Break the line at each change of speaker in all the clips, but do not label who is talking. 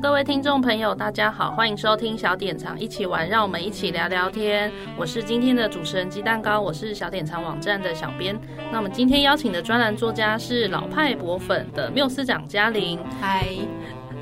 各位听众朋友，大家好，欢迎收听小典藏一起玩，让我们一起聊聊天。我是今天的主持人鸡蛋糕，我是小典藏网站的小编。那我们今天邀请的专栏作家是老派博粉的缪斯长嘉玲。
嗨。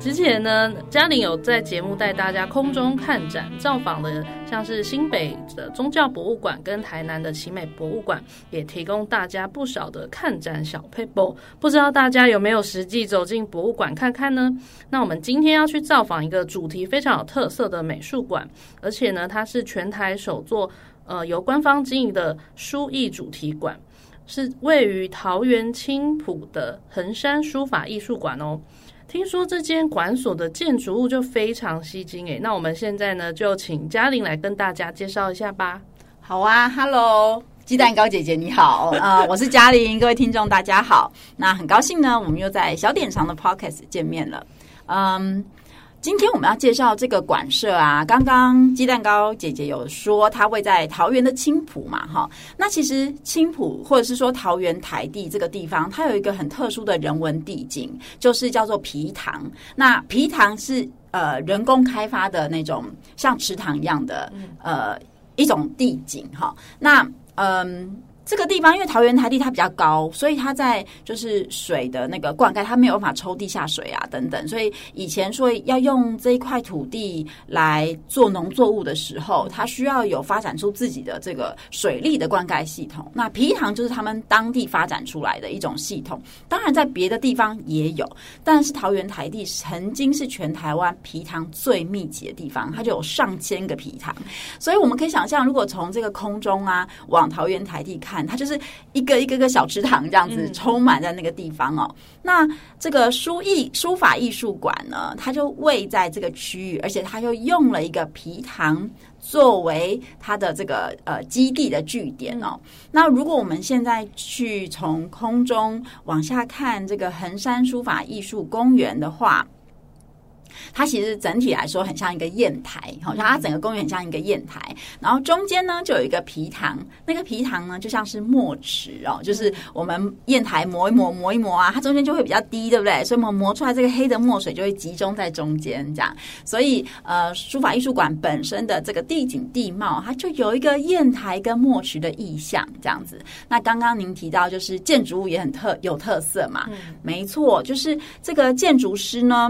之前呢，嘉玲有在节目带大家空中看展，造访的像是新北的宗教博物馆跟台南的奇美博物馆，也提供大家不少的看展小撇步。不知道大家有没有实际走进博物馆看看呢？那我们今天要去造访一个主题非常有特色的美术馆，而且呢，它是全台首座呃由官方经营的书艺主题馆，是位于桃园青埔的横山书法艺术馆哦。听说这间馆所的建筑物就非常吸睛诶，那我们现在呢就请嘉玲来跟大家介绍一下吧。
好啊，Hello，鸡蛋糕姐姐你好，啊、我是嘉玲，各位听众大家好，那很高兴呢，我们又在小典藏的 Podcast 见面了，嗯。今天我们要介绍这个馆舍啊，刚刚鸡蛋糕姐姐有说它位在桃园的青浦嘛，哈，那其实青浦或者是说桃园台地这个地方，它有一个很特殊的人文地景，就是叫做皮塘。那皮塘是呃人工开发的那种像池塘一样的呃一种地景哈，那嗯。这个地方因为桃园台地它比较高，所以它在就是水的那个灌溉，它没有办法抽地下水啊等等，所以以前说要用这一块土地来做农作物的时候，它需要有发展出自己的这个水利的灌溉系统。那皮塘就是他们当地发展出来的一种系统，当然在别的地方也有，但是桃园台地曾经是全台湾皮塘最密集的地方，它就有上千个皮塘，所以我们可以想象，如果从这个空中啊往桃园台地看。看，它就是一个一个个小池塘这样子充满在那个地方哦。那这个书艺书法艺术馆呢，它就位在这个区域，而且它又用了一个皮塘作为它的这个呃基地的据点哦。那如果我们现在去从空中往下看这个横山书法艺术公园的话，它其实整体来说很像一个砚台，好像它整个公园很像一个砚台，然后中间呢就有一个皮塘，那个皮塘呢就像是墨池哦，就是我们砚台磨一磨磨一磨啊，它中间就会比较低，对不对？所以我们磨出来这个黑的墨水就会集中在中间，这样。所以呃，书法艺术馆本身的这个地景地貌，它就有一个砚台跟墨池的意象，这样子。那刚刚您提到就是建筑物也很特有特色嘛，嗯、没错，就是这个建筑师呢。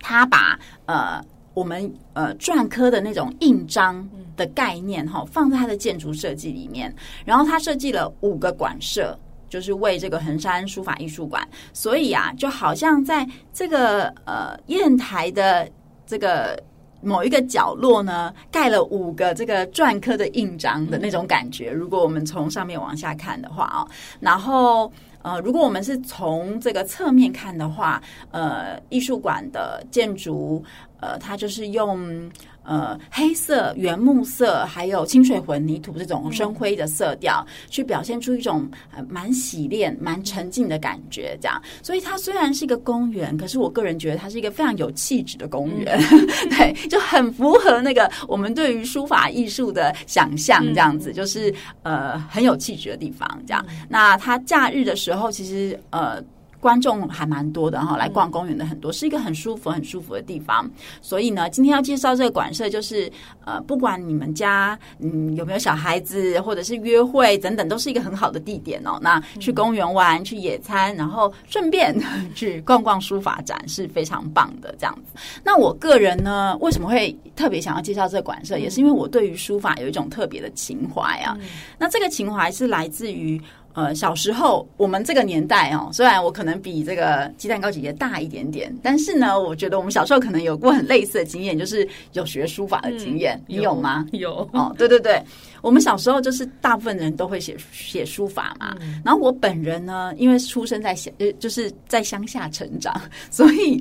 他把呃我们呃篆刻的那种印章的概念哈放在他的建筑设计里面，然后他设计了五个馆舍，就是为这个横山书法艺术馆，所以啊就好像在这个呃砚台的这个某一个角落呢，盖了五个这个篆刻的印章的那种感觉。如果我们从上面往下看的话啊，然后。呃，如果我们是从这个侧面看的话，呃，艺术馆的建筑，呃，它就是用。呃，黑色、原木色，还有清水混凝土这种深灰的色调，去表现出一种蛮洗练、蛮沉静的感觉。这样，所以它虽然是一个公园，可是我个人觉得它是一个非常有气质的公园。嗯、对，就很符合那个我们对于书法艺术的想象。这样子，就是呃很有气质的地方。这样，那它假日的时候，其实呃。观众还蛮多的哈，来逛公园的很多，是一个很舒服、很舒服的地方。所以呢，今天要介绍这个馆舍，就是呃，不管你们家嗯有没有小孩子，或者是约会等等，都是一个很好的地点哦。那去公园玩、去野餐，然后顺便 去逛逛书法展，是非常棒的这样子。那我个人呢，为什么会特别想要介绍这个馆舍，也是因为我对于书法有一种特别的情怀啊。那这个情怀是来自于。呃，小时候我们这个年代哦，虽然我可能比这个鸡蛋糕姐姐大一点点，但是呢，我觉得我们小时候可能有过很类似的经验，就是有学书法的经验。嗯、你有吗？
有
哦，对对对，我们小时候就是大部分人都会写写书法嘛。嗯、然后我本人呢，因为出生在乡，呃，就是在乡下成长，所以。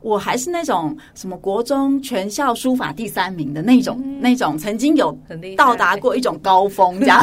我还是那种什么国中全校书法第三名的那种，嗯、那种曾经有到达过一种高峰，这样。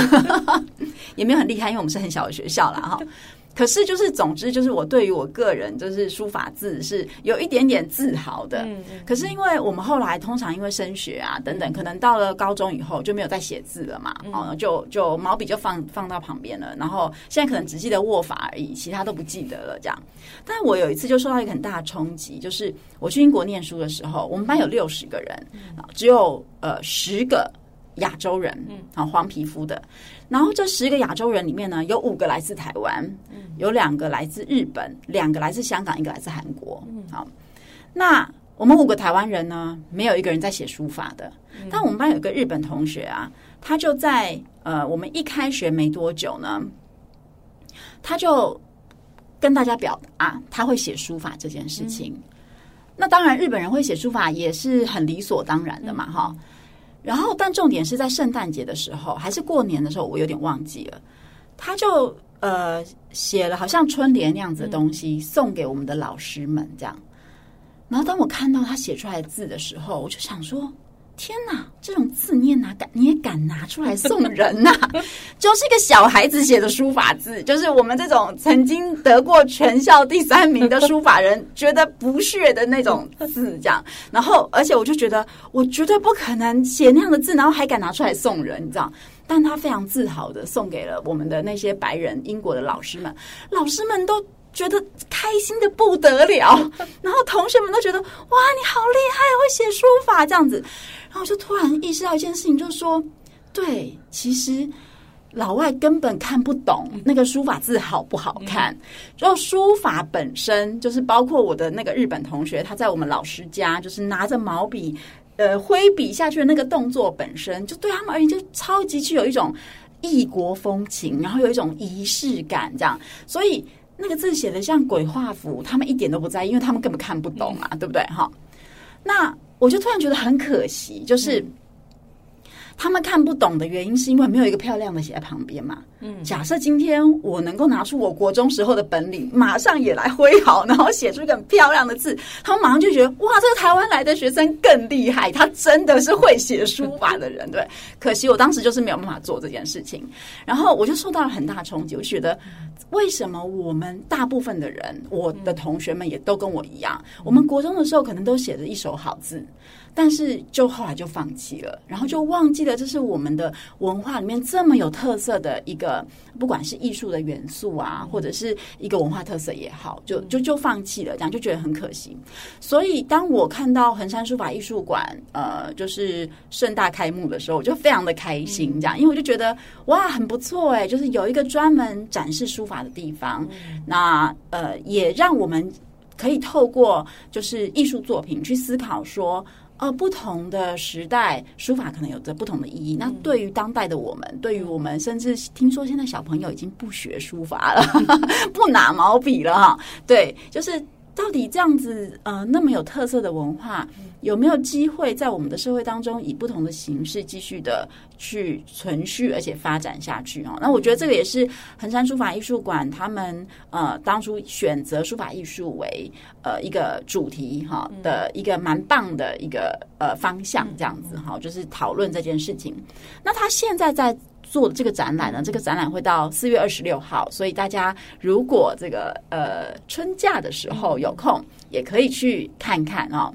也没有很厉害，因为我们是很小的学校啦。哈。可是，就是总之，就是我对于我个人就是书法字是有一点点自豪的。嗯。可是，因为我们后来通常因为升学啊等等，可能到了高中以后就没有再写字了嘛。哦，就就毛笔就放放到旁边了。然后现在可能只记得握法而已，其他都不记得了。这样。但我有一次就受到一个很大的冲击，就是我去英国念书的时候，我们班有六十个人，只有呃十个亚洲人，嗯啊，黄皮肤的。然后这十个亚洲人里面呢，有五个来自台湾，有两个来自日本，两个来自香港，一个来自韩国。好，那我们五个台湾人呢，没有一个人在写书法的。但我们班有一个日本同学啊，他就在呃，我们一开学没多久呢，他就跟大家表达他会写书法这件事情。那当然，日本人会写书法也是很理所当然的嘛，哈。然后，但重点是在圣诞节的时候，还是过年的时候，我有点忘记了。他就呃写了好像春联那样子的东西，送给我们的老师们，这样。然后当我看到他写出来的字的时候，我就想说。天哪，这种字你也拿敢，你也敢拿出来送人呐、啊？就是一个小孩子写的书法字，就是我们这种曾经得过全校第三名的书法人觉得不屑的那种字，这样。然后，而且我就觉得我绝对不可能写那样的字，然后还敢拿出来送人，你知道？但他非常自豪的送给了我们的那些白人英国的老师们，老师们都。觉得开心的不得了，然后同学们都觉得哇，你好厉害，会写书法这样子。然后我就突然意识到一件事情，就是说，对，其实老外根本看不懂那个书法字好不好看。就书法本身，就是包括我的那个日本同学，他在我们老师家，就是拿着毛笔，呃，挥笔下去的那个动作本身，就对他们而言就超级具有一种异国风情，然后有一种仪式感，这样，所以。那个字写的像鬼画符，他们一点都不在意，因为他们根本看不懂嘛，对不对？哈，那我就突然觉得很可惜，就是。他们看不懂的原因是因为没有一个漂亮的写在旁边嘛。嗯，假设今天我能够拿出我国中时候的本领，马上也来挥毫，然后写出一个很漂亮的字，他们马上就觉得哇，这个台湾来的学生更厉害，他真的是会写书法的人。对，可惜我当时就是没有办法做这件事情，然后我就受到了很大冲击。我觉得为什么我们大部分的人，我的同学们也都跟我一样，我们国中的时候可能都写着一手好字。但是就后来就放弃了，然后就忘记了这是我们的文化里面这么有特色的一个，不管是艺术的元素啊，或者是一个文化特色也好，就就就放弃了，这样就觉得很可惜。所以当我看到衡山书法艺术馆呃就是盛大开幕的时候，我就非常的开心，这样，因为我就觉得哇很不错哎，就是有一个专门展示书法的地方，那呃也让我们可以透过就是艺术作品去思考说。呃，不同的时代，书法可能有着不同的意义。那对于当代的我们，对于我们，甚至听说现在小朋友已经不学书法了，不拿毛笔了哈。对，就是。到底这样子呃，那么有特色的文化，有没有机会在我们的社会当中以不同的形式继续的去存续而且发展下去哦？那我觉得这个也是衡山书法艺术馆他们呃当初选择书法艺术为呃一个主题哈的一个蛮棒的一个呃方向，这样子哈，就是讨论这件事情。那他现在在。做这个展览呢，这个展览会到四月二十六号，所以大家如果这个呃春假的时候有空，也可以去看看哦。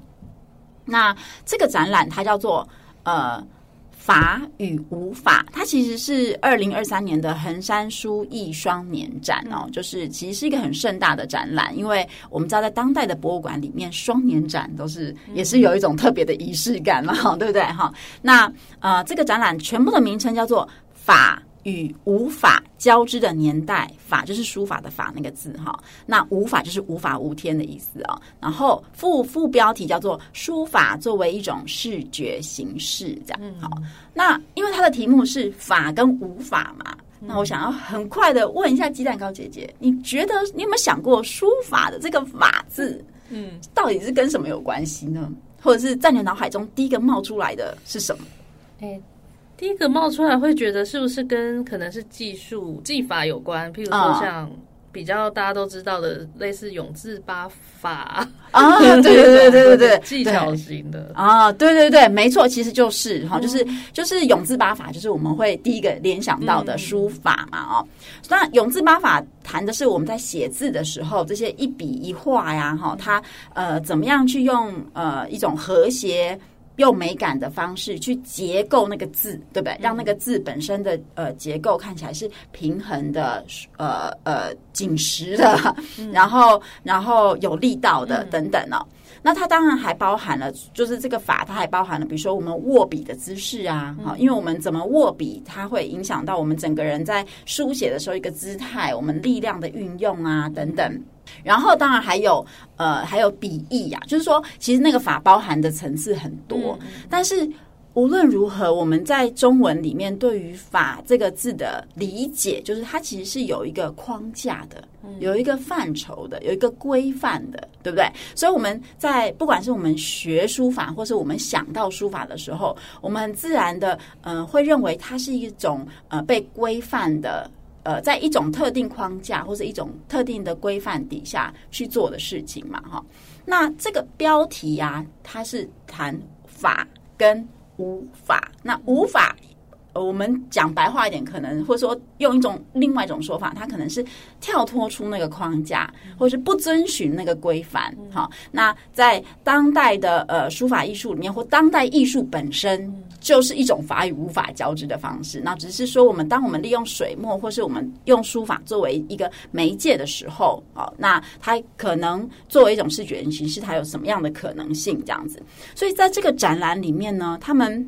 那这个展览它叫做呃法与无法，它其实是二零二三年的横山书艺双年展哦，就是其实是一个很盛大的展览，因为我们知道在当代的博物馆里面，双年展都是也是有一种特别的仪式感嘛，对不对哈？那呃这个展览全部的名称叫做。法与无法交织的年代，法就是书法的法那个字哈，那无法就是无法无天的意思啊。然后副副标题叫做书法作为一种视觉形式，这样好。那因为它的题目是法跟无法嘛，那我想要很快的问一下鸡蛋糕姐姐，你觉得你有没有想过书法的这个法字，嗯，到底是跟什么有关系呢？或者是在你脑海中第一个冒出来的是什么？
欸第一个冒出来会觉得是不是跟可能是技术技法有关？譬如说像比较大家都知道的类似永字八法
啊，对对对对对对，
技巧型的
啊，对对对，没错，其实就是哈，就是就是永字八法，就是我们会第一个联想到的书法嘛，哦，那永字八法谈的是我们在写字的时候，这些一笔一画呀，哈，它呃怎么样去用呃一种和谐。用美感的方式去结构那个字，对不对？让那个字本身的呃结构看起来是平衡的，呃呃紧实的，然后然后有力道的等等哦。那它当然还包含了，就是这个法，它还包含了，比如说我们握笔的姿势啊，好，因为我们怎么握笔，它会影响到我们整个人在书写的时候一个姿态，我们力量的运用啊等等。然后当然还有呃还有笔意呀，就是说其实那个法包含的层次很多，嗯、但是无论如何，我们在中文里面对于“法”这个字的理解，就是它其实是有一个框架的，有一个范畴的，有一个规范的，对不对？所以我们在不管是我们学书法，或是我们想到书法的时候，我们很自然的呃会认为它是一种呃被规范的。呃，在一种特定框架或者一种特定的规范底下去做的事情嘛，哈。那这个标题呀、啊，它是谈法跟无法。那无法。呃，我们讲白话一点，可能或者说用一种另外一种说法，它可能是跳脱出那个框架，或者是不遵循那个规范。好，那在当代的呃书法艺术里面，或当代艺术本身就是一种法与无法交织的方式。那只是说，我们当我们利用水墨，或是我们用书法作为一个媒介的时候，哦，那它可能作为一种视觉形式，它有什么样的可能性？这样子。所以在这个展览里面呢，他们。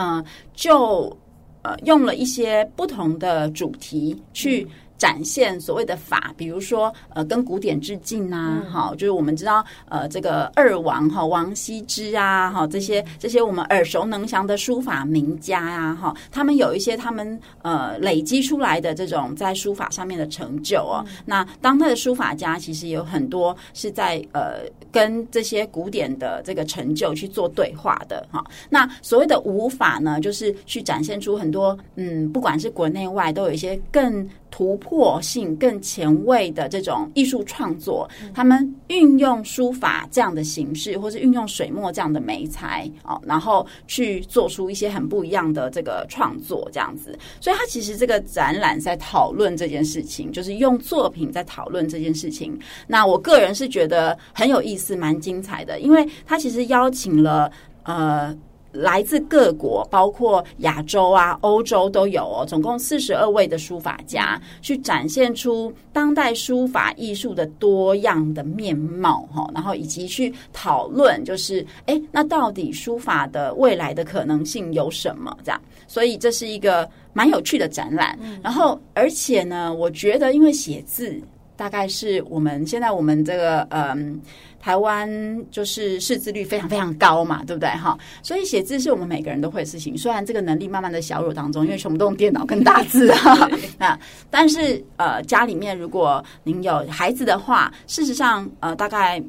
嗯，就呃用了一些不同的主题去。展现所谓的法，比如说呃，跟古典致敬啊，哈、嗯，就是我们知道呃，这个二王哈，王羲之啊，哈，这些这些我们耳熟能详的书法名家呀，哈，他们有一些他们呃累积出来的这种在书法上面的成就哦。嗯、那当代的书法家其实有很多是在呃跟这些古典的这个成就去做对话的哈。那所谓的无法呢，就是去展现出很多嗯，不管是国内外都有一些更。突破性更前卫的这种艺术创作，他们运用书法这样的形式，或是运用水墨这样的媒材哦，然后去做出一些很不一样的这个创作，这样子。所以，他其实这个展览在讨论这件事情，就是用作品在讨论这件事情。那我个人是觉得很有意思，蛮精彩的，因为他其实邀请了呃。来自各国，包括亚洲啊、欧洲都有哦，总共四十二位的书法家去展现出当代书法艺术的多样的面貌哈，然后以及去讨论，就是哎，那到底书法的未来的可能性有什么？这样，所以这是一个蛮有趣的展览。然后，而且呢，我觉得因为写字大概是我们现在我们这个嗯。台湾就是识字率非常非常高嘛，对不对哈？所以写字是我们每个人都会的事情。虽然这个能力慢慢的小弱当中，因为全部都用电脑跟大字啊，啊，但是呃，家里面如果您有孩子的话，事实上呃，大概。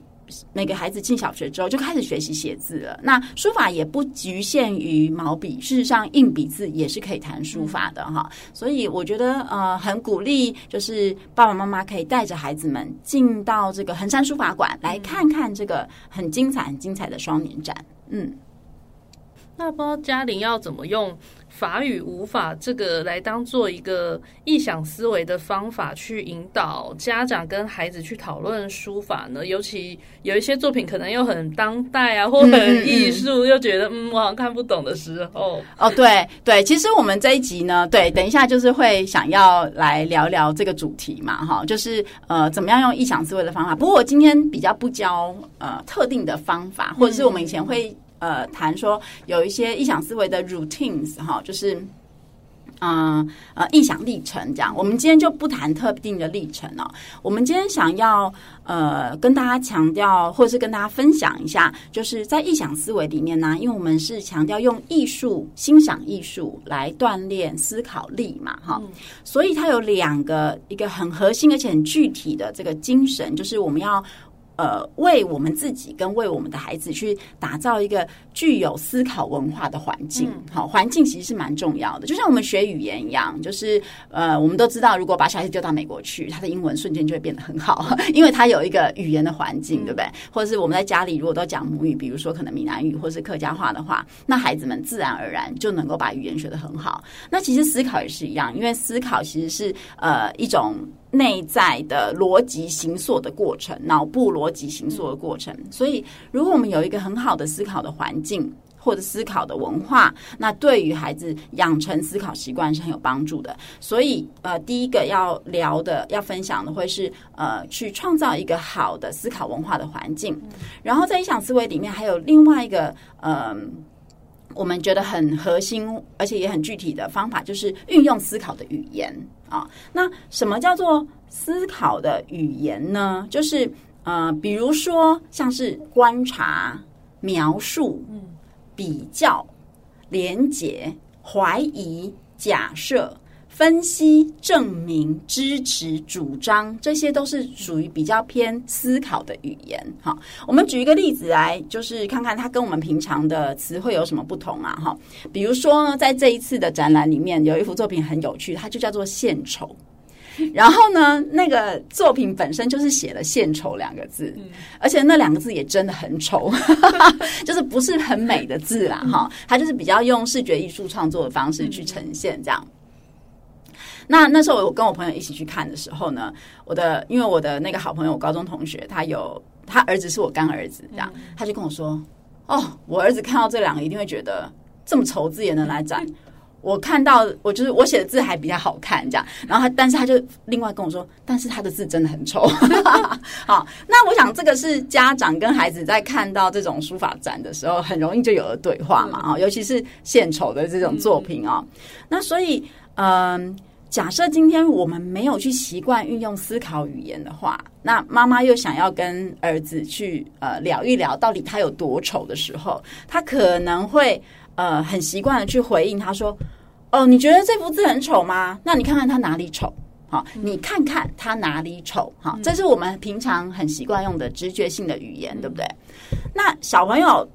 那个孩子进小学之后就开始学习写字了。那书法也不局限于毛笔，事实上硬笔字也是可以谈书法的哈。所以我觉得呃很鼓励，就是爸爸妈妈可以带着孩子们进到这个衡山书法馆来看看这个很精彩、很精彩的双年展。嗯，
那不知道嘉玲要怎么用？法语无法这个来当做一个异想思维的方法，去引导家长跟孩子去讨论书法呢？尤其有一些作品可能又很当代啊，或很艺术，又觉得嗯，我好像看不懂的时候。
哦，对对，其实我们这一集呢，对，等一下就是会想要来聊聊这个主题嘛，哈，就是呃，怎么样用异想思维的方法。不过我今天比较不教呃特定的方法，或者是我们以前会。呃，谈说有一些异想思维的 routines 哈，就是嗯呃异想历程这样。我们今天就不谈特定的历程了。我们今天想要呃跟大家强调，或者是跟大家分享一下，就是在异想思维里面呢，因为我们是强调用艺术欣赏艺术来锻炼思考力嘛，哈，所以它有两个一个很核心而且很具体的这个精神，就是我们要。呃，为我们自己跟为我们的孩子去打造一个具有思考文化的环境。好，环境其实是蛮重要的，就像我们学语言一样，就是呃，我们都知道，如果把小孩子丢到美国去，他的英文瞬间就会变得很好，因为他有一个语言的环境，对不对？或者是我们在家里如果都讲母语，比如说可能闽南语或是客家话的话，那孩子们自然而然就能够把语言学得很好。那其实思考也是一样，因为思考其实是呃一种。内在的逻辑形塑的过程，脑部逻辑形塑的过程。所以，如果我们有一个很好的思考的环境或者思考的文化，那对于孩子养成思考习惯是很有帮助的。所以，呃，第一个要聊的、要分享的会是呃，去创造一个好的思考文化的环境。然后，在影响思维里面，还有另外一个呃。我们觉得很核心，而且也很具体的方法，就是运用思考的语言啊。那什么叫做思考的语言呢？就是呃，比如说像是观察、描述、比较、连结、怀疑、假设。分析、证明、支持、主张，这些都是属于比较偏思考的语言。哈，我们举一个例子来，就是看看它跟我们平常的词汇有什么不同啊？哈，比如说呢，在这一次的展览里面，有一幅作品很有趣，它就叫做《献丑》。然后呢，那个作品本身就是写了“献丑”两个字，而且那两个字也真的很丑，就是不是很美的字啦。哈，它就是比较用视觉艺术创作的方式去呈现这样。那那时候我跟我朋友一起去看的时候呢，我的因为我的那个好朋友，我高中同学，他有他儿子是我干儿子，这样他就跟我说：“哦，我儿子看到这两个一定会觉得这么丑字也能来展。”我看到我就是我写的字还比较好看，这样，然后他但是他就另外跟我说：“但是他的字真的很丑。”好，那我想这个是家长跟孩子在看到这种书法展的时候，很容易就有了对话嘛啊，尤其是献丑的这种作品啊，那所以嗯。假设今天我们没有去习惯运用思考语言的话，那妈妈又想要跟儿子去呃聊一聊到底他有多丑的时候，他可能会呃很习惯的去回应他说：“哦，你觉得这幅字很丑吗？那你看看他哪里丑？好，你看看他哪里丑？好，这是我们平常很习惯用的直觉性的语言，对不对？那小朋友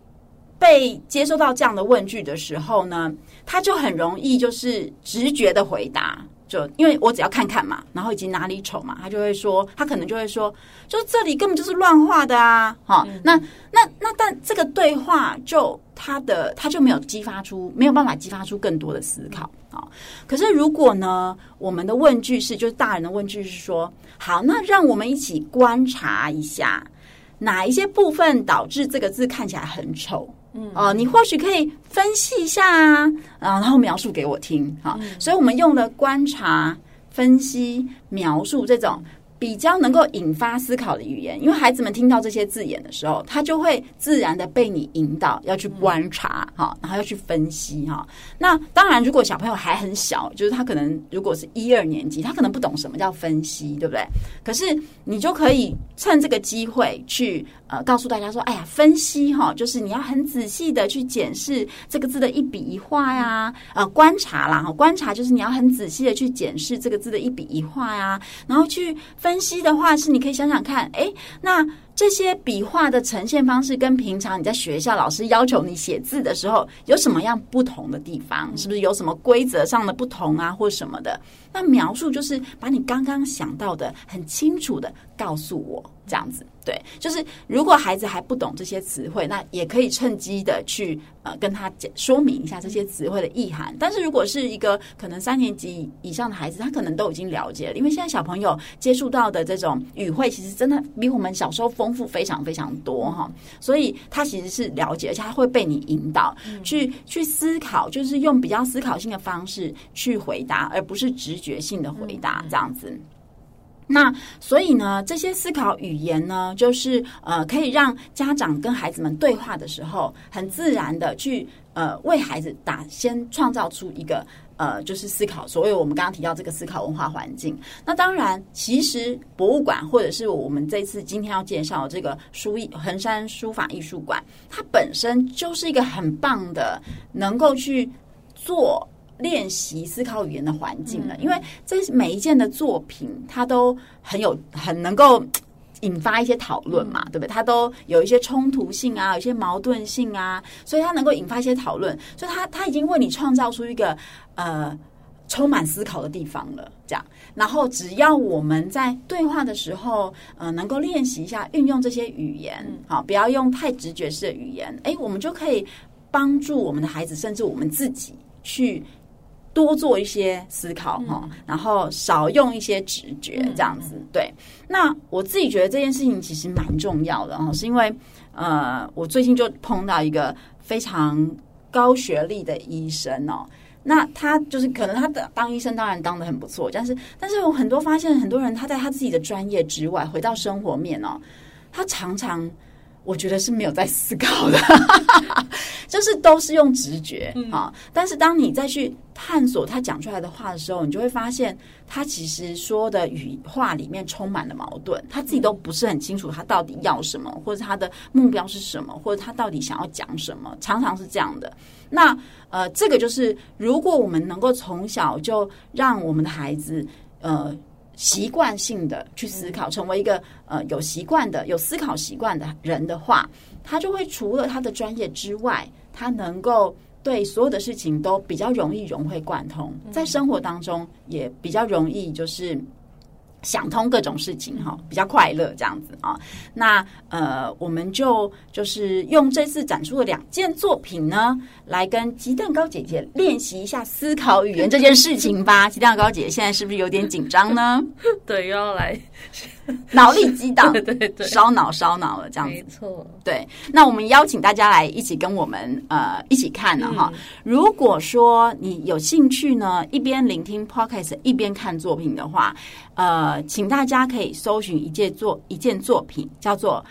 被接收到这样的问句的时候呢，他就很容易就是直觉的回答。就因为我只要看看嘛，然后以及哪里丑嘛，他就会说，他可能就会说，就这里根本就是乱画的啊，哈、嗯，那那那，但这个对话就他的他就没有激发出没有办法激发出更多的思考啊。可是如果呢，我们的问句是，就是大人的问句是说，好，那让我们一起观察一下，哪一些部分导致这个字看起来很丑。嗯，哦，你或许可以分析一下啊，啊，然后描述给我听，哈，所以我们用了观察、分析、描述这种。比较能够引发思考的语言，因为孩子们听到这些字眼的时候，他就会自然的被你引导要去观察哈，然后要去分析哈。那当然，如果小朋友还很小，就是他可能如果是一二年级，他可能不懂什么叫分析，对不对？可是你就可以趁这个机会去呃告诉大家说，哎呀，分析哈，就是你要很仔细的去检视这个字的一笔一画呀，呃，观察啦哈，观察就是你要很仔细的去检视这个字的一笔一画呀，然后去。分析的话是，你可以想想看，哎，那这些笔画的呈现方式跟平常你在学校老师要求你写字的时候有什么样不同的地方？是不是有什么规则上的不同啊，或什么的？那描述就是把你刚刚想到的很清楚的告诉我，这样子。对，就是如果孩子还不懂这些词汇，那也可以趁机的去呃跟他讲说明一下这些词汇的意涵。但是如果是一个可能三年级以上的孩子，他可能都已经了解了，因为现在小朋友接触到的这种语汇，其实真的比我们小时候丰富非常非常多哈。所以他其实是了解，而且他会被你引导去去思考，就是用比较思考性的方式去回答，而不是直觉性的回答这样子。那所以呢，这些思考语言呢，就是呃，可以让家长跟孩子们对话的时候，很自然的去呃，为孩子打先创造出一个呃，就是思考。所谓我们刚刚提到这个思考文化环境。那当然，其实博物馆或者是我们这次今天要介绍这个书艺衡山书法艺术馆，它本身就是一个很棒的，能够去做。练习思考语言的环境了，因为这每一件的作品，它都很有很能够 引发一些讨论嘛，对不对？它都有一些冲突性啊，有一些矛盾性啊，所以它能够引发一些讨论，所以它它已经为你创造出一个呃充满思考的地方了。这样，然后只要我们在对话的时候，呃，能够练习一下运用这些语言，好，不要用太直觉式的语言，诶，我们就可以帮助我们的孩子，甚至我们自己去。多做一些思考哈，嗯、然后少用一些直觉，这样子。嗯、对，那我自己觉得这件事情其实蛮重要的哦，是因为呃，我最近就碰到一个非常高学历的医生哦，那他就是可能他的当医生当然当的很不错，但是但是有很多发现很多人他在他自己的专业之外回到生活面哦，他常常。我觉得是没有在思考的，就是都是用直觉啊。嗯、但是当你再去探索他讲出来的话的时候，你就会发现他其实说的语话里面充满了矛盾，他自己都不是很清楚他到底要什么，或者他的目标是什么，或者他到底想要讲什么，常常是这样的。那呃，这个就是如果我们能够从小就让我们的孩子呃。习惯性的去思考，成为一个呃有习惯的、有思考习惯的人的话，他就会除了他的专业之外，他能够对所有的事情都比较容易融会贯通，在生活当中也比较容易就是。想通各种事情哈，比较快乐这样子啊。那呃，我们就就是用这次展出的两件作品呢，来跟鸡蛋糕姐姐练习一下思考语言这件事情吧。鸡蛋糕姐姐现在是不是有点紧张呢？
对，又要来。
脑力激荡，
对对对，烧
脑烧脑了，这样子。
没错，
对。那我们邀请大家来一起跟我们呃一起看了哈。嗯、如果说你有兴趣呢，一边聆听 Podcast 一边看作品的话，呃，请大家可以搜寻一件作一件作品，叫做《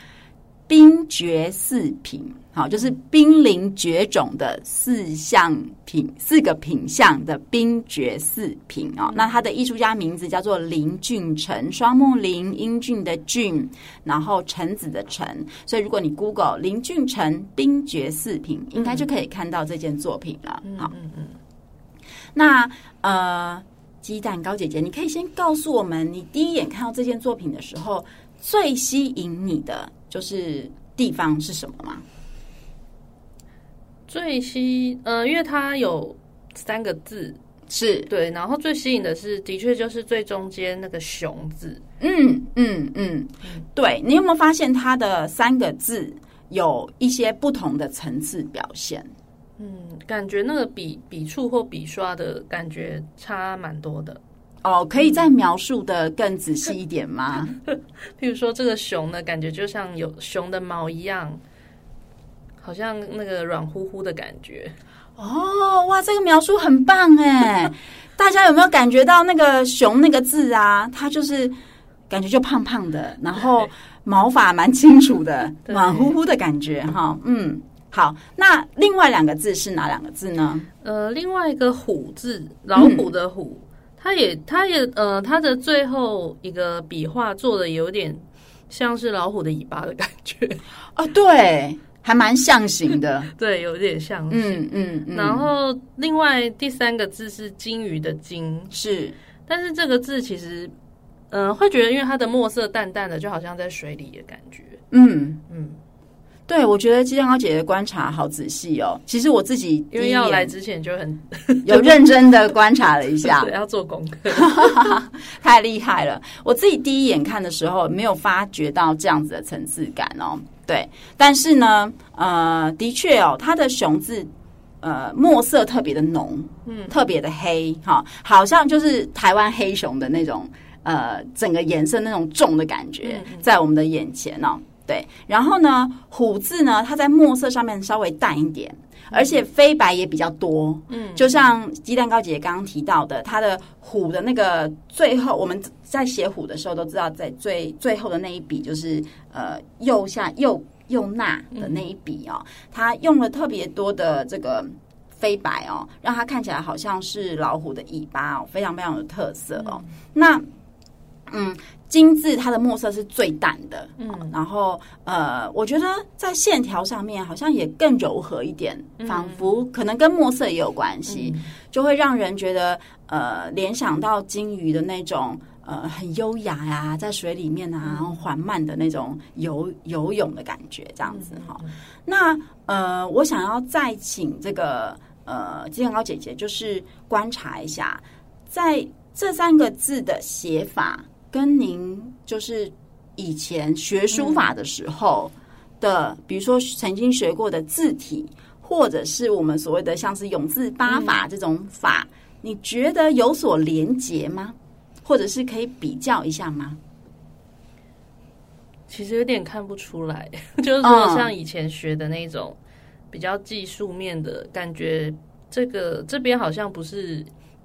冰绝四品》。好，就是濒临绝种的四项品，四个品相的冰绝四品哦。那他的艺术家名字叫做林俊成，双木林，英俊的俊，然后橙子的橙。所以如果你 Google 林俊成冰绝四品，应该就可以看到这件作品了。好，嗯嗯。那呃，鸡蛋糕姐姐，你可以先告诉我们，你第一眼看到这件作品的时候，最吸引你的就是地方是什么吗？
最吸呃，因为它有三个字，
是
对，然后最吸引的是，的确就是最中间那个“熊”字。
嗯嗯嗯，对，你有没有发现它的三个字有一些不同的层次表现？
嗯，感觉那个笔笔触或笔刷的感觉差蛮多的。
哦，可以再描述的更仔细一点吗？
譬如说，这个“熊”呢感觉就像有熊的毛一样。好像那个软乎乎的感觉
哦，哇，这个描述很棒哎！大家有没有感觉到那个“熊”那个字啊？它就是感觉就胖胖的，然后毛发蛮清楚的，软乎乎的感觉哈。嗯，好，那另外两个字是哪两个字呢？
呃，另外一个“虎”字，老虎的“虎”，嗯、它也，它也，呃，它的最后一个笔画做的有点像是老虎的尾巴的感觉
啊、哦，对。还蛮象形的，
对，有点象形。嗯嗯。嗯，然后另外第三个字是金鱼的“金”，
是，
但是这个字其实，嗯、呃，会觉得因为它的墨色淡淡的，就好像在水里的感觉。嗯嗯。嗯，
对，我觉得鸡蛋糕姐姐观察好仔细哦。其实我自己
因为要来之前就很
有认真的观察了一下，
要做功课，
太厉害了。我自己第一眼看的时候，没有发觉到这样子的层次感哦。对，但是呢，呃，的确哦，它的“熊”字，呃，墨色特别的浓，嗯，特别的黑，哈、哦，好像就是台湾黑熊的那种，呃，整个颜色那种重的感觉，在我们的眼前哦。对，然后呢，“虎”字呢，它在墨色上面稍微淡一点，而且飞白也比较多，嗯，就像鸡蛋糕姐姐刚刚提到的，它的“虎”的那个最后，我们在写“虎”的时候都知道，在最最后的那一笔就是呃右下右右捺的那一笔哦，它用了特别多的这个飞白哦，让它看起来好像是老虎的尾巴哦，非常非常有特色哦。那嗯。金字它的墨色是最淡的，嗯，然后呃，我觉得在线条上面好像也更柔和一点，仿佛可能跟墨色也有关系，嗯、就会让人觉得呃联想到金鱼的那种呃很优雅呀、啊，在水里面啊，然后缓慢的那种游游泳的感觉，这样子哈。那呃，我想要再请这个呃金蛋糕姐姐，就是观察一下，在这三个字的写法，跟您就是以前学书法的时候的，比如说曾经学过的字体。或者是我们所谓的像是永字八法这种法，你觉得有所连结吗？或者是可以比较一下吗？
其实有点看不出来，就是说像以前学的那种比较技术面的感觉，这个这边好像不是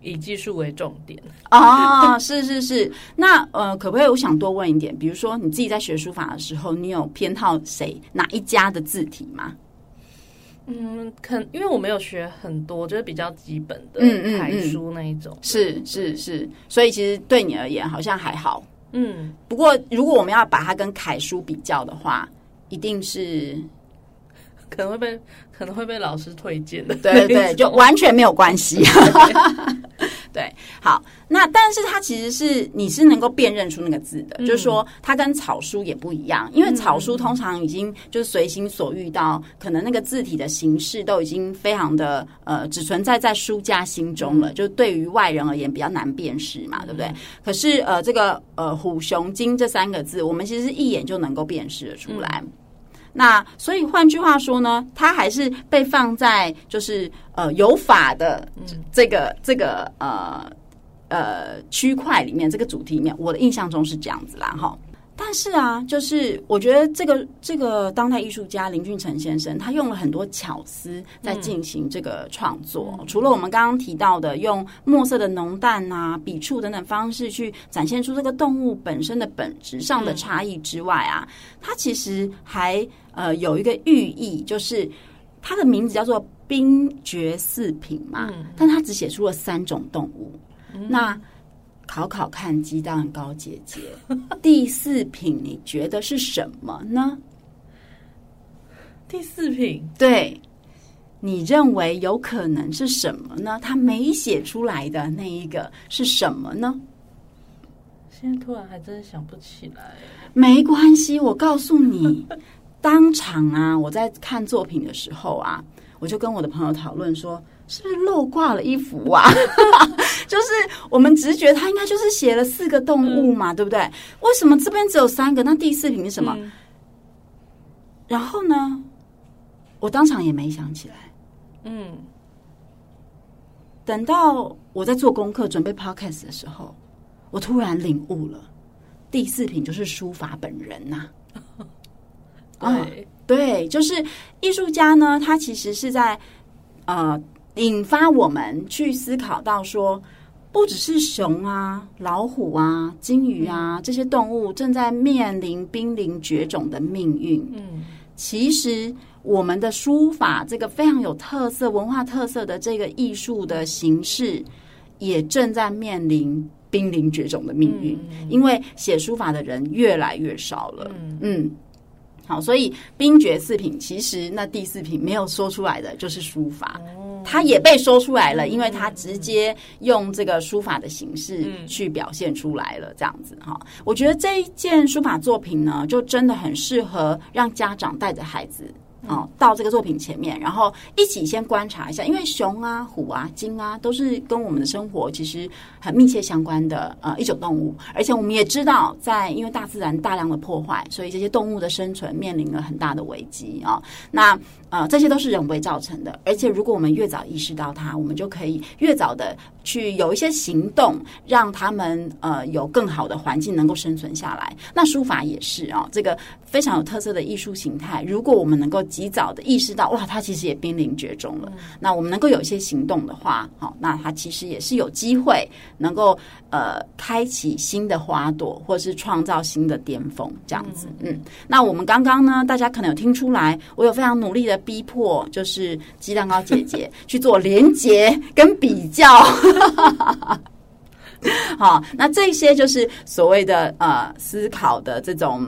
以技术为重点
啊。是是是，那呃，可不可以我想多问一点？比如说你自己在学书法的时候，你有偏好谁哪一家的字体吗？
嗯，可因为我没有学很多，就是比较基本的楷书那一种。
嗯嗯嗯、是是是，所以其实对你而言好像还好。
嗯，
不过如果我们要把它跟楷书比较的话，一定是
可能会被可能会被老师推荐的。
对对对，就完全没有关系。对，好，那但是它其实是你是能够辨认出那个字的，嗯、就是说它跟草书也不一样，因为草书通常已经就是随心所欲到，可能那个字体的形式都已经非常的呃只存在在书家心中了，嗯、就对于外人而言比较难辨识嘛，对不对？嗯、可是呃这个呃虎熊金这三个字，我们其实是一眼就能够辨识的出来。嗯那所以换句话说呢，它还是被放在就是呃有法的这个、嗯、这个呃呃区块里面，这个主题里面，我的印象中是这样子啦哈。但是啊，就是我觉得这个这个当代艺术家林俊成先生，他用了很多巧思在进行这个创作。嗯、除了我们刚刚提到的用墨色的浓淡啊、笔触等等方式去展现出这个动物本身的本质上的差异之外啊，他其实还呃有一个寓意，就是他的名字叫做冰绝四品嘛，嗯、但他只写出了三种动物，嗯、那。考考看鸡蛋糕姐姐，第四品你觉得是什么呢？
第四品，
对，你认为有可能是什么呢？他没写出来的那一个是什么呢？
现在突然还真想不起来。
没关系，我告诉你，当场啊，我在看作品的时候啊，我就跟我的朋友讨论说。是不是漏挂了一幅啊？就是我们直觉，他应该就是写了四个动物嘛，嗯、对不对？为什么这边只有三个？那第四品是什么？嗯、然后呢，我当场也没想起来。嗯，等到我在做功课准备 podcast 的时候，我突然领悟了，第四品就是书法本人呐、啊。对、嗯、对，就是艺术家呢，他其实是在呃。引发我们去思考到说，不只是熊啊、老虎啊、金鱼啊这些动物正在面临濒临绝种的命运。嗯，其实我们的书法这个非常有特色、文化特色的这个艺术的形式，也正在面临濒临绝种的命运，因为写书法的人越来越少了。嗯。好，所以冰绝四品其实那第四品没有说出来的就是书法，它也被说出来了，因为它直接用这个书法的形式去表现出来了，这样子哈。我觉得这一件书法作品呢，就真的很适合让家长带着孩子。哦，到这个作品前面，然后一起先观察一下，因为熊啊、虎啊、鲸啊，都是跟我们的生活其实很密切相关的呃一种动物，而且我们也知道，在因为大自然大量的破坏，所以这些动物的生存面临了很大的危机啊、那呃，这些都是人为造成的，而且如果我们越早意识到它，我们就可以越早的去有一些行动，让他们呃有更好的环境能够生存下来。那书法也是啊、哦，这个非常有特色的艺术形态，如果我们能够及早的意识到，哇，它其实也濒临绝种了，那我们能够有一些行动的话，好，那它其实也是有机会能够呃开启新的花朵，或者是创造新的巅峰，这样子。嗯，那我们刚刚呢，大家可能有听出来，我有非常努力的。逼迫就是鸡蛋糕姐姐 去做连接跟比较，好，那这些就是所谓的呃思考的这种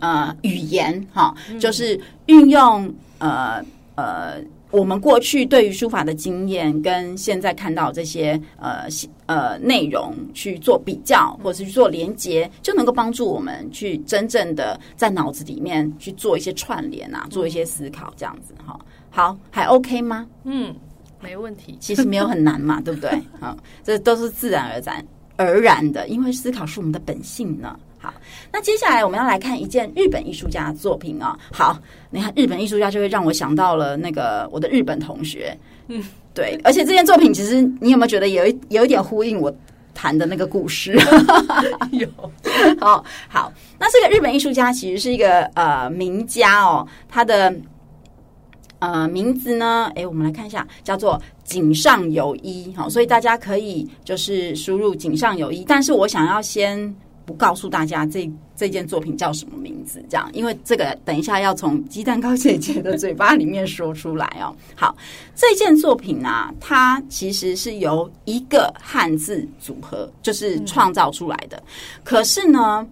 呃语言哈，就是运用呃呃我们过去对于书法的经验，跟现在看到这些呃呃内容去做比较，或者是去做连接，就能够帮助我们去真正的在脑子里面去做一些串联啊，做一些思考，这样子哈。好，还 OK 吗？
嗯，没问题。
其实没有很难嘛，对不对？好，这都是自然而然而然的，因为思考是我们的本性呢。好，那接下来我们要来看一件日本艺术家的作品啊、哦。好，你看日本艺术家就会让我想到了那个我的日本同学。嗯，对，而且这件作品其实你有没有觉得有一有一点呼应我谈的那个故事？
有。
好好，那这个日本艺术家其实是一个呃名家哦，他的呃名字呢，哎，我们来看一下，叫做井上有一。好，所以大家可以就是输入井上有一，但是我想要先。不告诉大家这这件作品叫什么名字，这样，因为这个等一下要从鸡蛋糕姐姐的嘴巴里面说出来哦。好，这件作品呢、啊，它其实是由一个汉字组合，就是创造出来的。可是呢，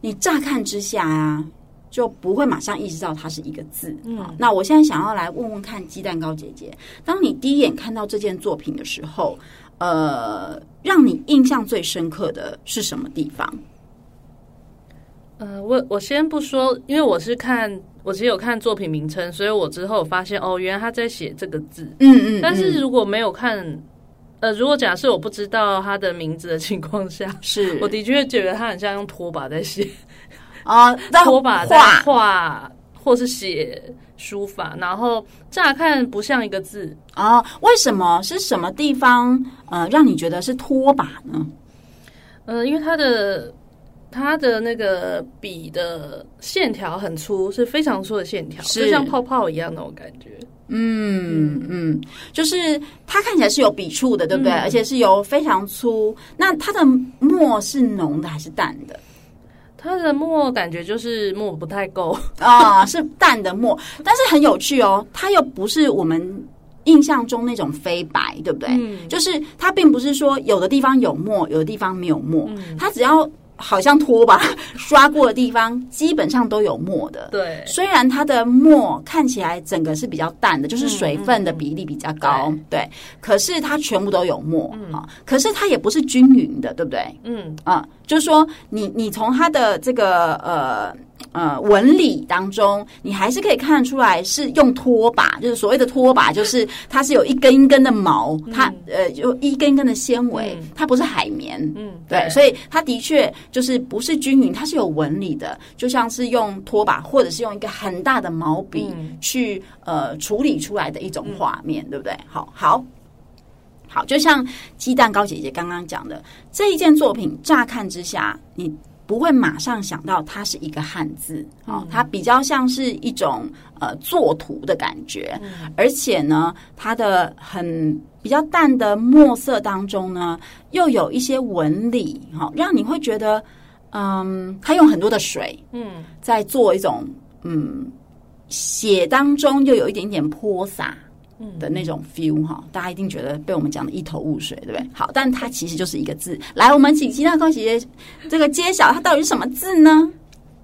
你乍看之下啊，就不会马上意识到它是一个字。嗯，那我现在想要来问问看鸡蛋糕姐姐，当你第一眼看到这件作品的时候，呃，让你印象最深刻的是什么地方？
呃，我我先不说，因为我是看，我其实有看作品名称，所以我之后发现哦，原来他在写这个字。
嗯，嗯嗯。但
是如果没有看，呃，如果假设我不知道他的名字的情况下，
是
我的确觉得他很像用拖把在写
啊，
拖把在画或是写书法，然后乍看不像一个字
啊。为什么？是什么地方呃让你觉得是拖把呢？
呃，因为他的。它的那个笔的线条很粗，是非常粗的线条，就像泡泡一样那种感觉。
嗯嗯，就是它看起来是有笔触的，对不对？嗯、而且是有非常粗。那它的墨是浓的还是淡的？
它的墨感觉就是墨不太够
啊，是淡的墨。但是很有趣哦，它又不是我们印象中那种飞白，对不对？嗯、就是它并不是说有的地方有墨，有的地方没有墨，嗯、它只要。好像拖把刷过的地方，基本上都有墨的。
对，
虽然它的墨看起来整个是比较淡的，就是水分的比例比较高。嗯、对，可是它全部都有墨啊、嗯哦。可是它也不是均匀的，对不对？嗯啊，就是说你你从它的这个呃。呃，纹理当中，你还是可以看出来是用拖把，就是所谓的拖把，就是它是有一根一根的毛，它呃有一根一根的纤维，它不是海绵，嗯，对，所以它的确就是不是均匀，它是有纹理的，就像是用拖把或者是用一个很大的毛笔去呃处理出来的一种画面，对不对？好好。好，就像鸡蛋糕姐姐刚刚讲的这一件作品，乍看之下你。不会马上想到它是一个汉字啊，哦，它比较像是一种呃作图的感觉，而且呢，它的很比较淡的墨色当中呢，又有一些纹理，哈，让你会觉得，嗯，它用很多的水，嗯，在做一种嗯写当中又有一点点泼洒。的那种 feel 哈，大家一定觉得被我们讲的一头雾水，对不对？好，但它其实就是一个字。来，我们请鸡蛋糕姐姐这个揭晓，它到底是什么字呢？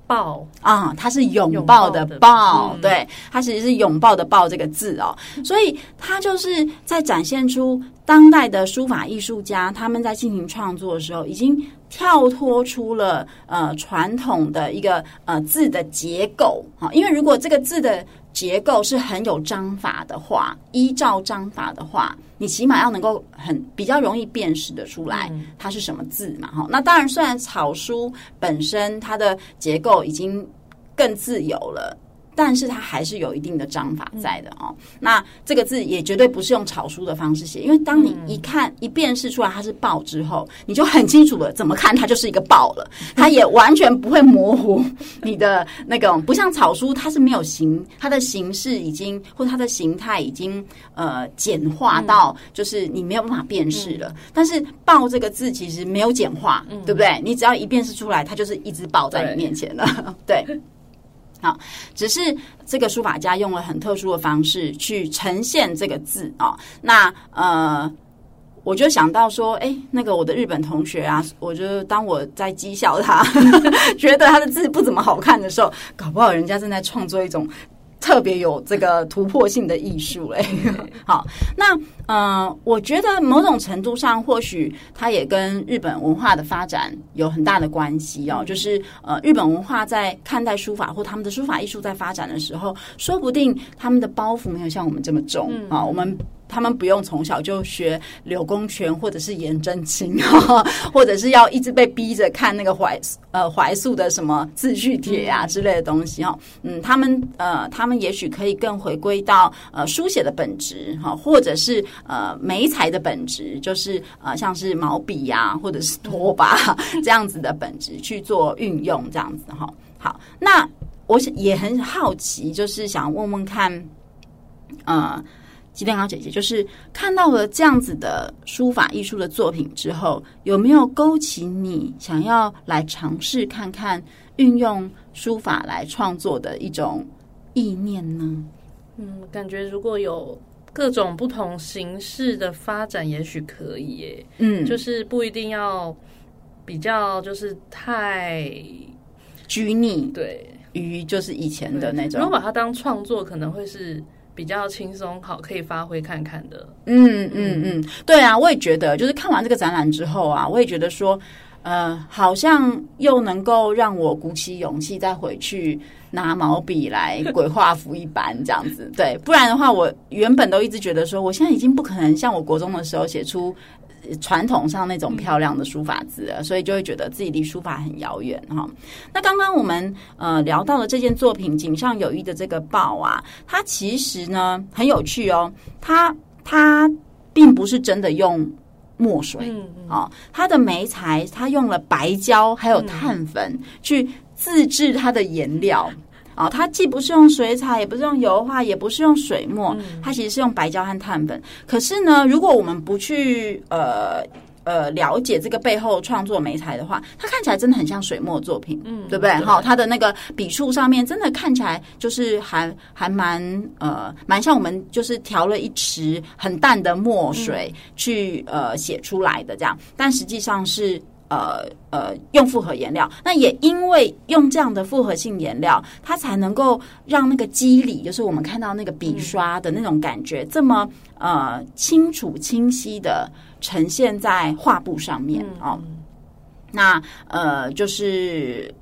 抱
啊，它是拥抱的抱，对，它其实是拥抱的抱这个字哦。所以它就是在展现出当代的书法艺术家他们在进行创作的时候，已经跳脱出了呃传统的一个呃字的结构啊，因为如果这个字的结构是很有章法的话，依照章法的话，你起码要能够很比较容易辨识的出来它是什么字嘛？哈、嗯，那当然，虽然草书本身它的结构已经更自由了。但是它还是有一定的章法在的哦。那这个字也绝对不是用草书的方式写，因为当你一看一辨识出来它是抱之后，你就很清楚了，怎么看它就是一个抱了。它也完全不会模糊你的那个，不像草书，它是没有形，它的形式已经或者它的形态已经呃简化到就是你没有办法辨识了。但是抱这个字其实没有简化，对不对？你只要一辨识出来，它就是一只抱在你面前了，对。啊，只是这个书法家用了很特殊的方式去呈现这个字啊。那呃，我就想到说，哎，那个我的日本同学啊，我就当我在讥笑他，觉得他的字不怎么好看的时候，搞不好人家正在创作一种特别有这个突破性的艺术嘞。好，那呃，我觉得某种程度上，或许它也跟日本文化的发展有很大的关系哦。就是呃，日本文化在看待书法或他们的书法艺术在发展的时候，说不定他们的包袱没有像我们这么重啊、哦。我们。他们不用从小就学柳公权或者是颜真卿，或者是要一直被逼着看那个怀呃怀素的什么字序帖啊之类的东西哈。嗯，他们呃，他们也许可以更回归到呃书写的本质哈，或者是呃媒材的本质，就是呃像是毛笔呀、啊、或者是拖把 这样子的本质去做运用这样子哈。好，那我也很好奇，就是想问问看，呃。鸡蛋糕姐姐就是看到了这样子的书法艺术的作品之后，有没有勾起你想要来尝试看看运用书法来创作的一种意念呢？
嗯，感觉如果有各种不同形式的发展，也许可以耶。嗯，就是不一定要比较，就是太
拘泥，
对
于就是以前的那种。
如果把它当创作，可能会是。比较轻松，好可以发挥看看的。
嗯嗯嗯，对啊，我也觉得，就是看完这个展览之后啊，我也觉得说，呃，好像又能够让我鼓起勇气再回去拿毛笔来鬼画符一般这样子。对，不然的话，我原本都一直觉得说，我现在已经不可能像我国中的时候写出。传统上那种漂亮的书法字，所以就会觉得自己离书法很遥远哈。那刚刚我们呃聊到了这件作品《井上有一》的这个豹啊，它其实呢很有趣哦，它它并不是真的用墨水哦，它的媒材它用了白胶还有碳粉去自制它的颜料。啊、哦，它既不是用水彩，也不是用油画，也不是用水墨，它其实是用白胶和碳粉。可是呢，如果我们不去呃呃了解这个背后创作媒材的话，它看起来真的很像水墨作品，嗯，对不对？好，它的那个笔触上面真的看起来就是还还蛮呃蛮像我们就是调了一池很淡的墨水去呃写出来的这样，但实际上是。呃呃，用复合颜料，那也因为用这样的复合性颜料，它才能够让那个肌理，就是我们看到那个笔刷的那种感觉，这么呃清楚清晰的呈现在画布上面哦。那呃，就是。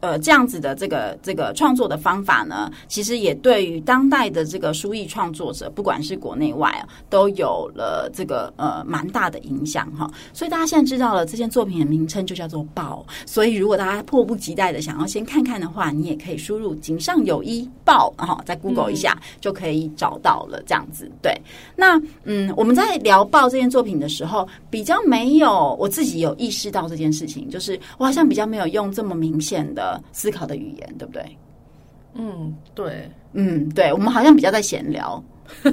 呃，这样子的这个这个创作的方法呢，其实也对于当代的这个书艺创作者，不管是国内外啊，都有了这个呃蛮大的影响哈。所以大家现在知道了这件作品的名称就叫做“报”。所以如果大家迫不及待的想要先看看的话，你也可以输入“井上有一豹”哈，再 Google 一下就可以找到了。这样子对。那嗯，我们在聊“报”这件作品的时候，比较没有我自己有意识到这件事情，就是我好像比较没有用这么明显的。思考的语言，对不对？
嗯，对，
嗯，对，我们好像比较在闲聊，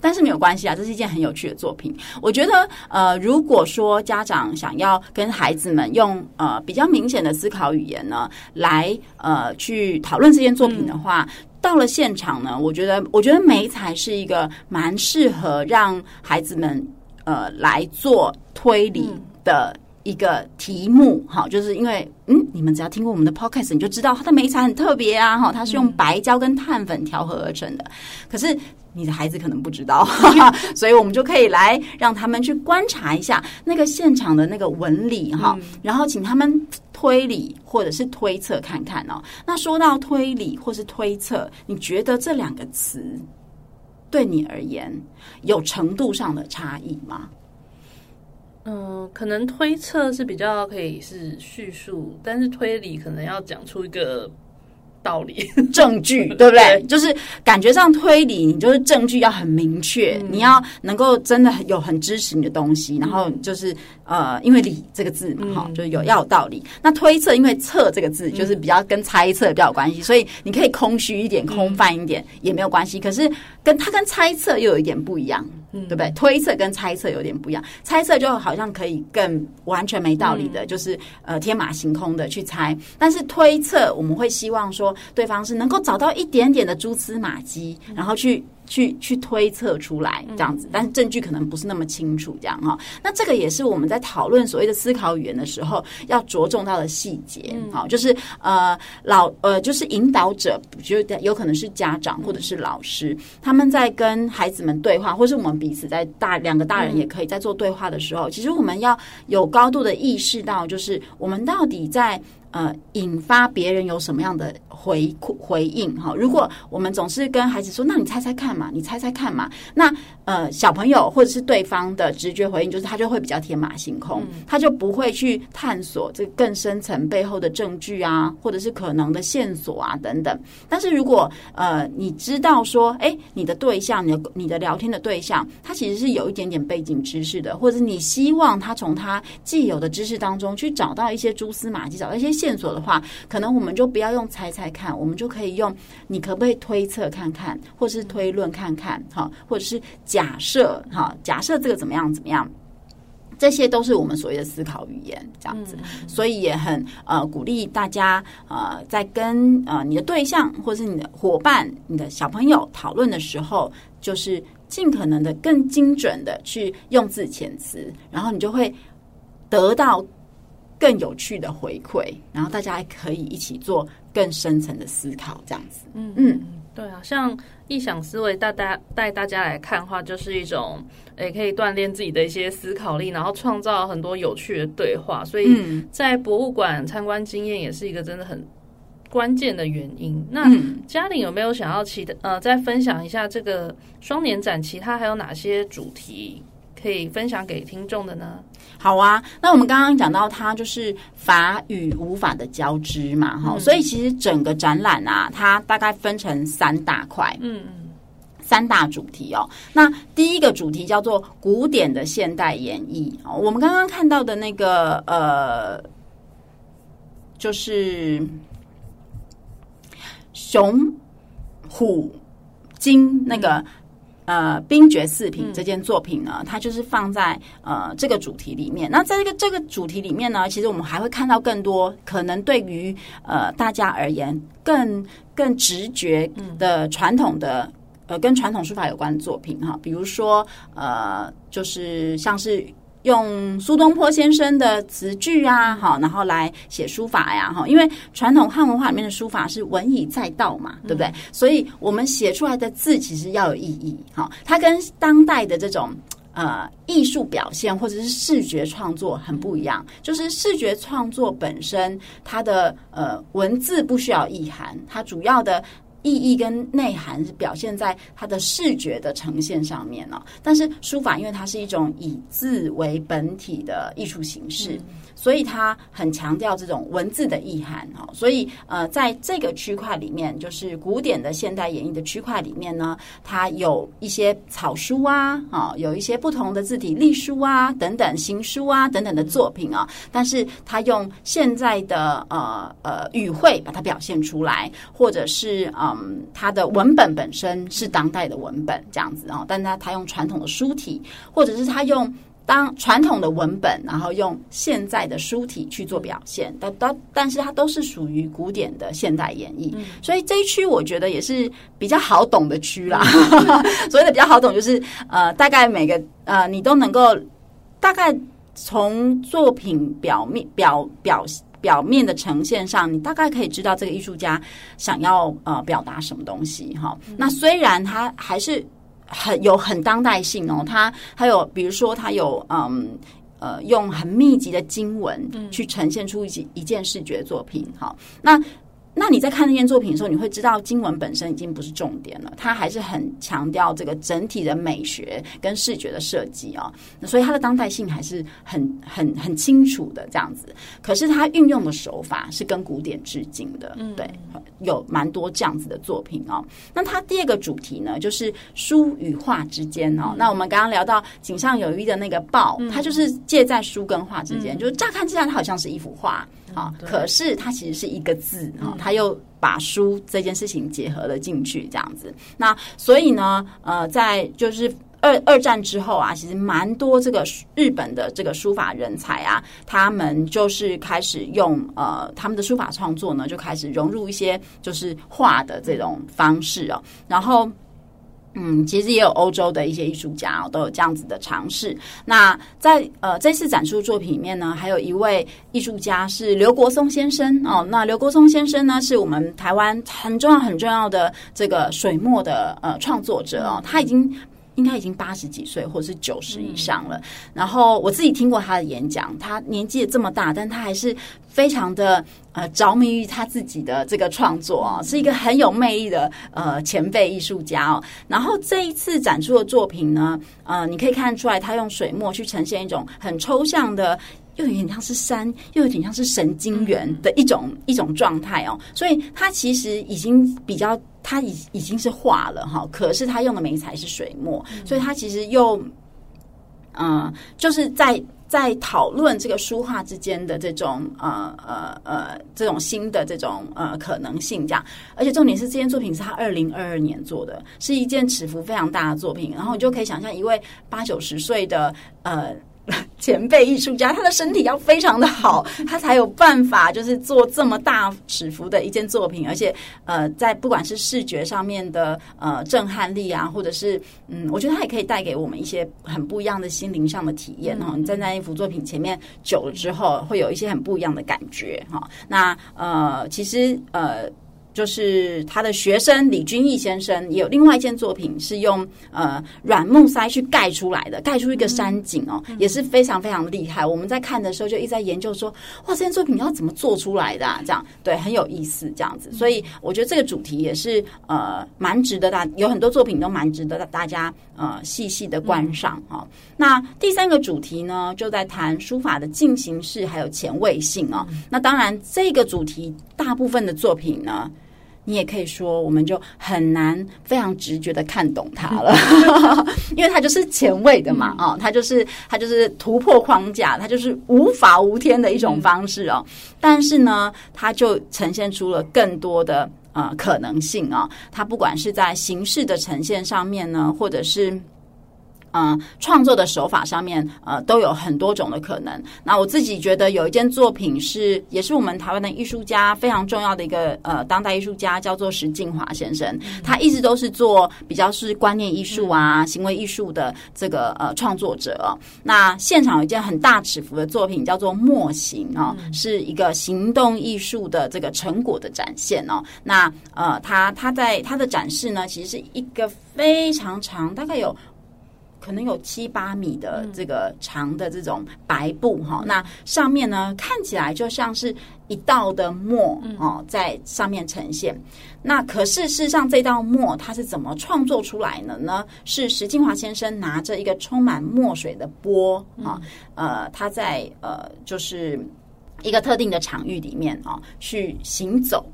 但是没有关系啊，这是一件很有趣的作品。我觉得，呃，如果说家长想要跟孩子们用呃比较明显的思考语言呢，来呃去讨论这件作品的话，嗯、到了现场呢，我觉得，我觉得梅才是一个蛮适合让孩子们呃来做推理的。嗯一个题目，哈，就是因为，嗯，你们只要听过我们的 podcast，你就知道它的眉材很特别啊，哈，它是用白胶跟碳粉调和而成的。可是你的孩子可能不知道，哈哈，所以我们就可以来让他们去观察一下那个现场的那个纹理，哈，然后请他们推理或者是推测看看哦。那说到推理或是推测，你觉得这两个词对你而言有程度上的差异吗？
嗯，可能推测是比较可以是叙述，但是推理可能要讲出一个道理、
证据，对不对？就是感觉上推理，你就是证据要很明确，嗯、你要能够真的有很支持你的东西，然后就是。呃，因为“理”这个字嘛，哈，就是有要有道理。那推测，因为“测”这个字就是比较跟猜测比较有关系，所以你可以空虚一点、空泛一点也没有关系。可是跟它跟猜测又有一点不一样，对不对？推测跟猜测有点不一样，猜测就好像可以更完全没道理的，就是呃天马行空的去猜。但是推测，我们会希望说对方是能够找到一点点的蛛丝马迹，然后去。去去推测出来这样子，但是证据可能不是那么清楚这样哈。那这个也是我们在讨论所谓的思考语言的时候要着重到的细节，好，就是呃老呃就是引导者，就有可能是家长或者是老师，他们在跟孩子们对话，或是我们彼此在大两个大人也可以在做对话的时候，其实我们要有高度的意识到，就是我们到底在。呃，引发别人有什么样的回回应哈？如果我们总是跟孩子说，那你猜猜看嘛，你猜猜看嘛，那呃，小朋友或者是对方的直觉回应，就是他就会比较天马行空，他就不会去探索这更深层背后的证据啊，或者是可能的线索啊等等。但是如果呃，你知道说，哎，你的对象，你的你的聊天的对象，他其实是有一点点背景知识的，或者你希望他从他既有的知识当中去找到一些蛛丝马迹，找到一些线。线索的话，可能我们就不要用猜猜看，我们就可以用你可不可以推测看看，或是推论看看，哈，或者是假设，哈，假设这个怎么样怎么样，这些都是我们所谓的思考语言，这样子，所以也很呃鼓励大家呃在跟呃你的对象或是你的伙伴、你的小朋友讨论的时候，就是尽可能的更精准的去用字遣词，然后你就会得到。更有趣的回馈，然后大家还可以一起做更深层的思考，这样子。嗯嗯，
对啊，像异想思维带大带大家来看的话，就是一种诶可以锻炼自己的一些思考力，然后创造很多有趣的对话。所以在博物馆参观经验也是一个真的很关键的原因。那嘉玲有没有想要其他呃再分享一下这个双年展，其他还有哪些主题可以分享给听众的呢？
好啊，那我们刚刚讲到它就是法与无法的交织嘛，哈、嗯，所以其实整个展览啊，它大概分成三大块，嗯嗯，三大主题哦。那第一个主题叫做古典的现代演绎，哦我们刚刚看到的那个呃，就是熊虎金那个。呃，冰爵四品这件作品呢，它就是放在呃这个主题里面。那在这个这个主题里面呢，其实我们还会看到更多可能对于呃大家而言更更直觉的传统的呃跟传统书法有关的作品哈，比如说呃就是像是。用苏东坡先生的词句啊，好，然后来写书法呀，哈，因为传统汉文化里面的书法是文以载道嘛，对不对？所以我们写出来的字其实要有意义，哈，它跟当代的这种呃艺术表现或者是视觉创作很不一样，就是视觉创作本身它的呃文字不需要意涵，它主要的。意义跟内涵是表现在它的视觉的呈现上面了，但是书法因为它是一种以字为本体的艺术形式。所以它很强调这种文字的意涵哈，所以呃，在这个区块里面，就是古典的现代演绎的区块里面呢，它有一些草书啊，啊，有一些不同的字体隶书啊，等等行书啊等等的作品啊，但是它用现在的呃呃语汇把它表现出来，或者是嗯，它的文本本身是当代的文本这样子哦，但它它用传统的书体，或者是它用。当传统的文本，然后用现在的书体去做表现，但但但是它都是属于古典的现代演绎，嗯、所以这一区我觉得也是比较好懂的区啦。嗯、所谓的比较好懂，就是呃，大概每个呃，你都能够大概从作品表面表表表面的呈现上，你大概可以知道这个艺术家想要呃表达什么东西哈。嗯、那虽然他还是。很有很当代性哦，他还有比如说，他有嗯呃，用很密集的经文去呈现出一一件视觉作品。好，那。那你在看那件作品的时候，你会知道经文本身已经不是重点了，它还是很强调这个整体的美学跟视觉的设计啊，所以它的当代性还是很很很清楚的这样子。可是它运用的手法是跟古典致敬的，对，有蛮多这样子的作品哦。那它第二个主题呢，就是书与画之间哦。那我们刚刚聊到井上有一的那个豹，它就是介在书跟画之间，就是乍看之下它好像是一幅画。啊，可是它其实是一个字啊，它又把书这件事情结合了进去，这样子。那所以呢，呃，在就是二二战之后啊，其实蛮多这个日本的这个书法人才啊，他们就是开始用呃他们的书法创作呢，就开始融入一些就是画的这种方式哦，然后。嗯，其实也有欧洲的一些艺术家哦，都有这样子的尝试。那在呃这次展出作品里面呢，还有一位艺术家是刘国松先生哦。那刘国松先生呢，是我们台湾很重要很重要的这个水墨的呃创作者哦，他已经。应该已经八十几岁，或者是九十以上了。然后我自己听过他的演讲，他年纪也这么大，但他还是非常的呃着迷于他自己的这个创作啊，是一个很有魅力的呃前辈艺术家哦。然后这一次展出的作品呢，呃，你可以看出来，他用水墨去呈现一种很抽象的。又有点像是山，又有点像是神经元的一种一种状态哦，所以它其实已经比较，它已已经是画了哈，可是它用的媒材是水墨，所以它其实又，嗯、呃，就是在在讨论这个书画之间的这种呃呃呃这种新的这种呃可能性这样，而且重点是这件作品是他二零二二年做的，是一件尺幅非常大的作品，然后你就可以想象一位八九十岁的呃。前辈艺术家，他的身体要非常的好，他才有办法就是做这么大尺幅的一件作品，而且呃，在不管是视觉上面的呃震撼力啊，或者是嗯，我觉得他也可以带给我们一些很不一样的心灵上的体验哦。你站在一幅作品前面久了之后，会有一些很不一样的感觉哈。那呃，其实呃。就是他的学生李君毅先生也有另外一件作品，是用呃软木塞去盖出来的，盖出一个山景哦，也是非常非常厉害。我们在看的时候就一直在研究说，哇，这件作品要怎么做出来的啊？这样对，很有意思这样子。所以我觉得这个主题也是呃蛮值得大，有很多作品都蛮值得大家呃细细的观赏哈。那第三个主题呢，就在谈书法的进行式还有前卫性哦。那当然这个主题大部分的作品呢。你也可以说，我们就很难非常直觉的看懂它了，因为它就是前卫的嘛，啊，它就是它就是突破框架，它就是无法无天的一种方式哦。但是呢，它就呈现出了更多的呃可能性啊。它不管是在形式的呈现上面呢，或者是。嗯，创作的手法上面，呃，都有很多种的可能。那我自己觉得有一件作品是，也是我们台湾的艺术家非常重要的一个呃当代艺术家，叫做石敬华先生。他一直都是做比较是观念艺术啊、行为艺术的这个呃创作者哦。那现场有一件很大尺幅的作品，叫做《墨行》哦，是一个行动艺术的这个成果的展现哦。那呃，他他在他的展示呢，其实是一个非常长，大概有。可能有七八米的这个长的这种白布哈，那上面呢，看起来就像是一道的墨哦，在上面呈现。那可是事实上，这道墨它是怎么创作出来的呢？是石金华先生拿着一个充满墨水的钵啊，呃，他在呃，就是一个特定的场域里面啊，去行走。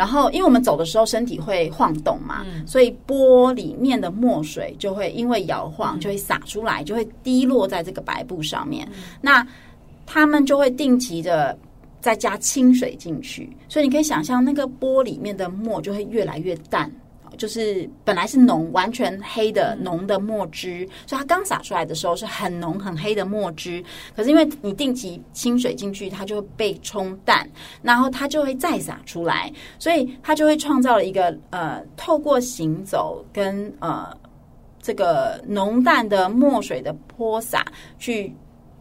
然后，因为我们走的时候身体会晃动嘛，嗯、所以钵里面的墨水就会因为摇晃就会洒出来，就会滴落在这个白布上面。嗯、那他们就会定期的再加清水进去，所以你可以想象那个钵里面的墨就会越来越淡。就是本来是浓完全黑的浓的墨汁，所以它刚洒出来的时候是很浓很黑的墨汁。可是因为你定期清水进去，它就会被冲淡，然后它就会再洒出来，所以它就会创造了一个呃，透过行走跟呃这个浓淡的墨水的泼洒去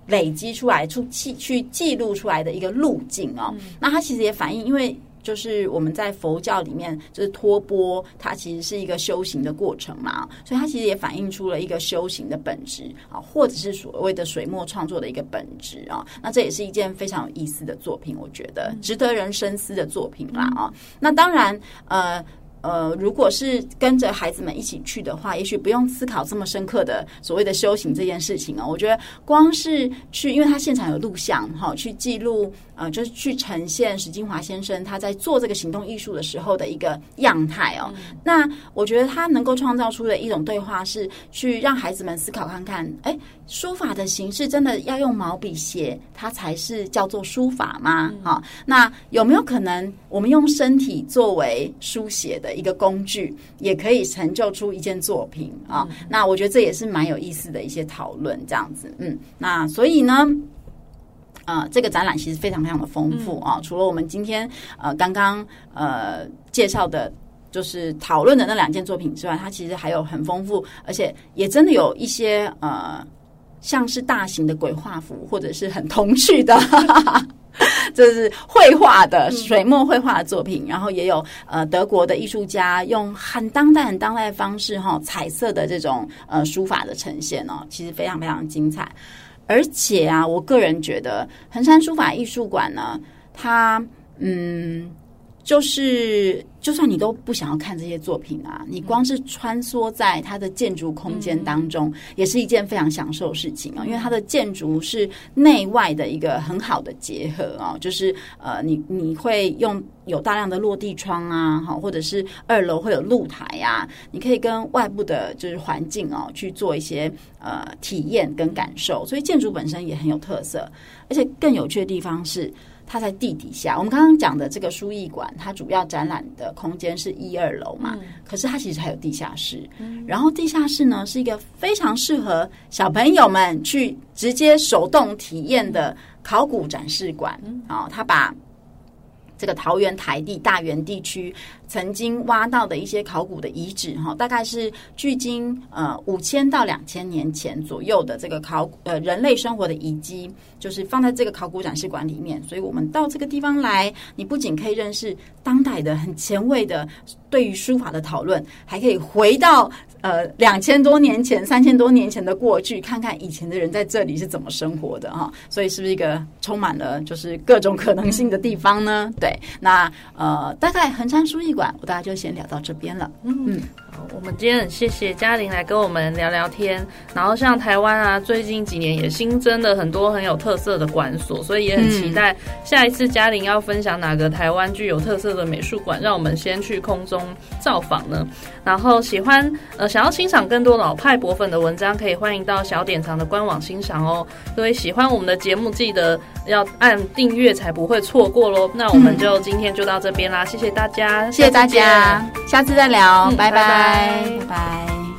累积出来出记去记录出来的一个路径哦。那它其实也反映因为。就是我们在佛教里面，就是托钵，它其实是一个修行的过程嘛，所以它其实也反映出了一个修行的本质啊，或者是所谓的水墨创作的一个本质啊。那这也是一件非常有意思的作品，我觉得值得人深思的作品啦啊。那当然，呃。呃，如果是跟着孩子们一起去的话，也许不用思考这么深刻的所谓的修行这件事情哦。我觉得光是去，因为他现场有录像哈，去记录呃，就是去呈现史金华先生他在做这个行动艺术的时候的一个样态哦。嗯、那我觉得他能够创造出的一种对话是去让孩子们思考看看，哎，书法的形式真的要用毛笔写，它才是叫做书法吗？哈、嗯，那有没有可能我们用身体作为书写的？一个工具也可以成就出一件作品啊，嗯、那我觉得这也是蛮有意思的一些讨论，这样子，嗯，那所以呢，呃，这个展览其实非常非常的丰富啊，嗯、除了我们今天呃刚刚呃介绍的就是讨论的那两件作品之外，它其实还有很丰富，而且也真的有一些呃，像是大型的鬼画符，或者是很童趣的，这是绘画的水墨绘画的作品。然后也有呃德国的艺术家用很当代、很当代的方式哈，彩色的这种呃书法的呈现哦，其实非常非常精彩。而且啊，我个人觉得衡山书法艺术馆呢，它嗯。就是，就算你都不想要看这些作品啊，你光是穿梭在它的建筑空间当中，也是一件非常享受的事情啊。因为它的建筑是内外的一个很好的结合啊，就是呃，你你会用有大量的落地窗啊，哈，或者是二楼会有露台啊，你可以跟外部的就是环境哦去做一些呃体验跟感受，所以建筑本身也很有特色，而且更有趣的地方是。它在地底下，我们刚刚讲的这个书艺馆，它主要展览的空间是一二楼嘛，嗯、可是它其实还有地下室，嗯、然后地下室呢是一个非常适合小朋友们去直接手动体验的考古展示馆啊、嗯。哦，它把。这个桃园台地大园地区曾经挖到的一些考古的遗址，哈，大概是距今呃五千到两千年前左右的这个考古呃人类生活的遗迹，就是放在这个考古展示馆里面。所以我们到这个地方来，你不仅可以认识当代的很前卫的对于书法的讨论，还可以回到。呃，两千多年前、三千多年前的过去，看看以前的人在这里是怎么生活的哈，所以是不是一个充满了就是各种可能性的地方呢？对，那呃，大概横山书艺馆，我大家就先聊到这边了。嗯嗯。
我们今天很谢谢嘉玲来跟我们聊聊天，然后像台湾啊，最近几年也新增了很多很有特色的馆所，所以也很期待下一次嘉玲要分享哪个台湾具有特色的美术馆，让我们先去空中造访呢。然后喜欢呃想要欣赏更多老派博粉的文章，可以欢迎到小典藏的官网欣赏哦。各位喜欢我们的节目，记得要按订阅才不会错过喽。那我们就今天就到这边啦，谢谢大家，
谢谢大家，下次再聊，嗯、拜拜。拜拜。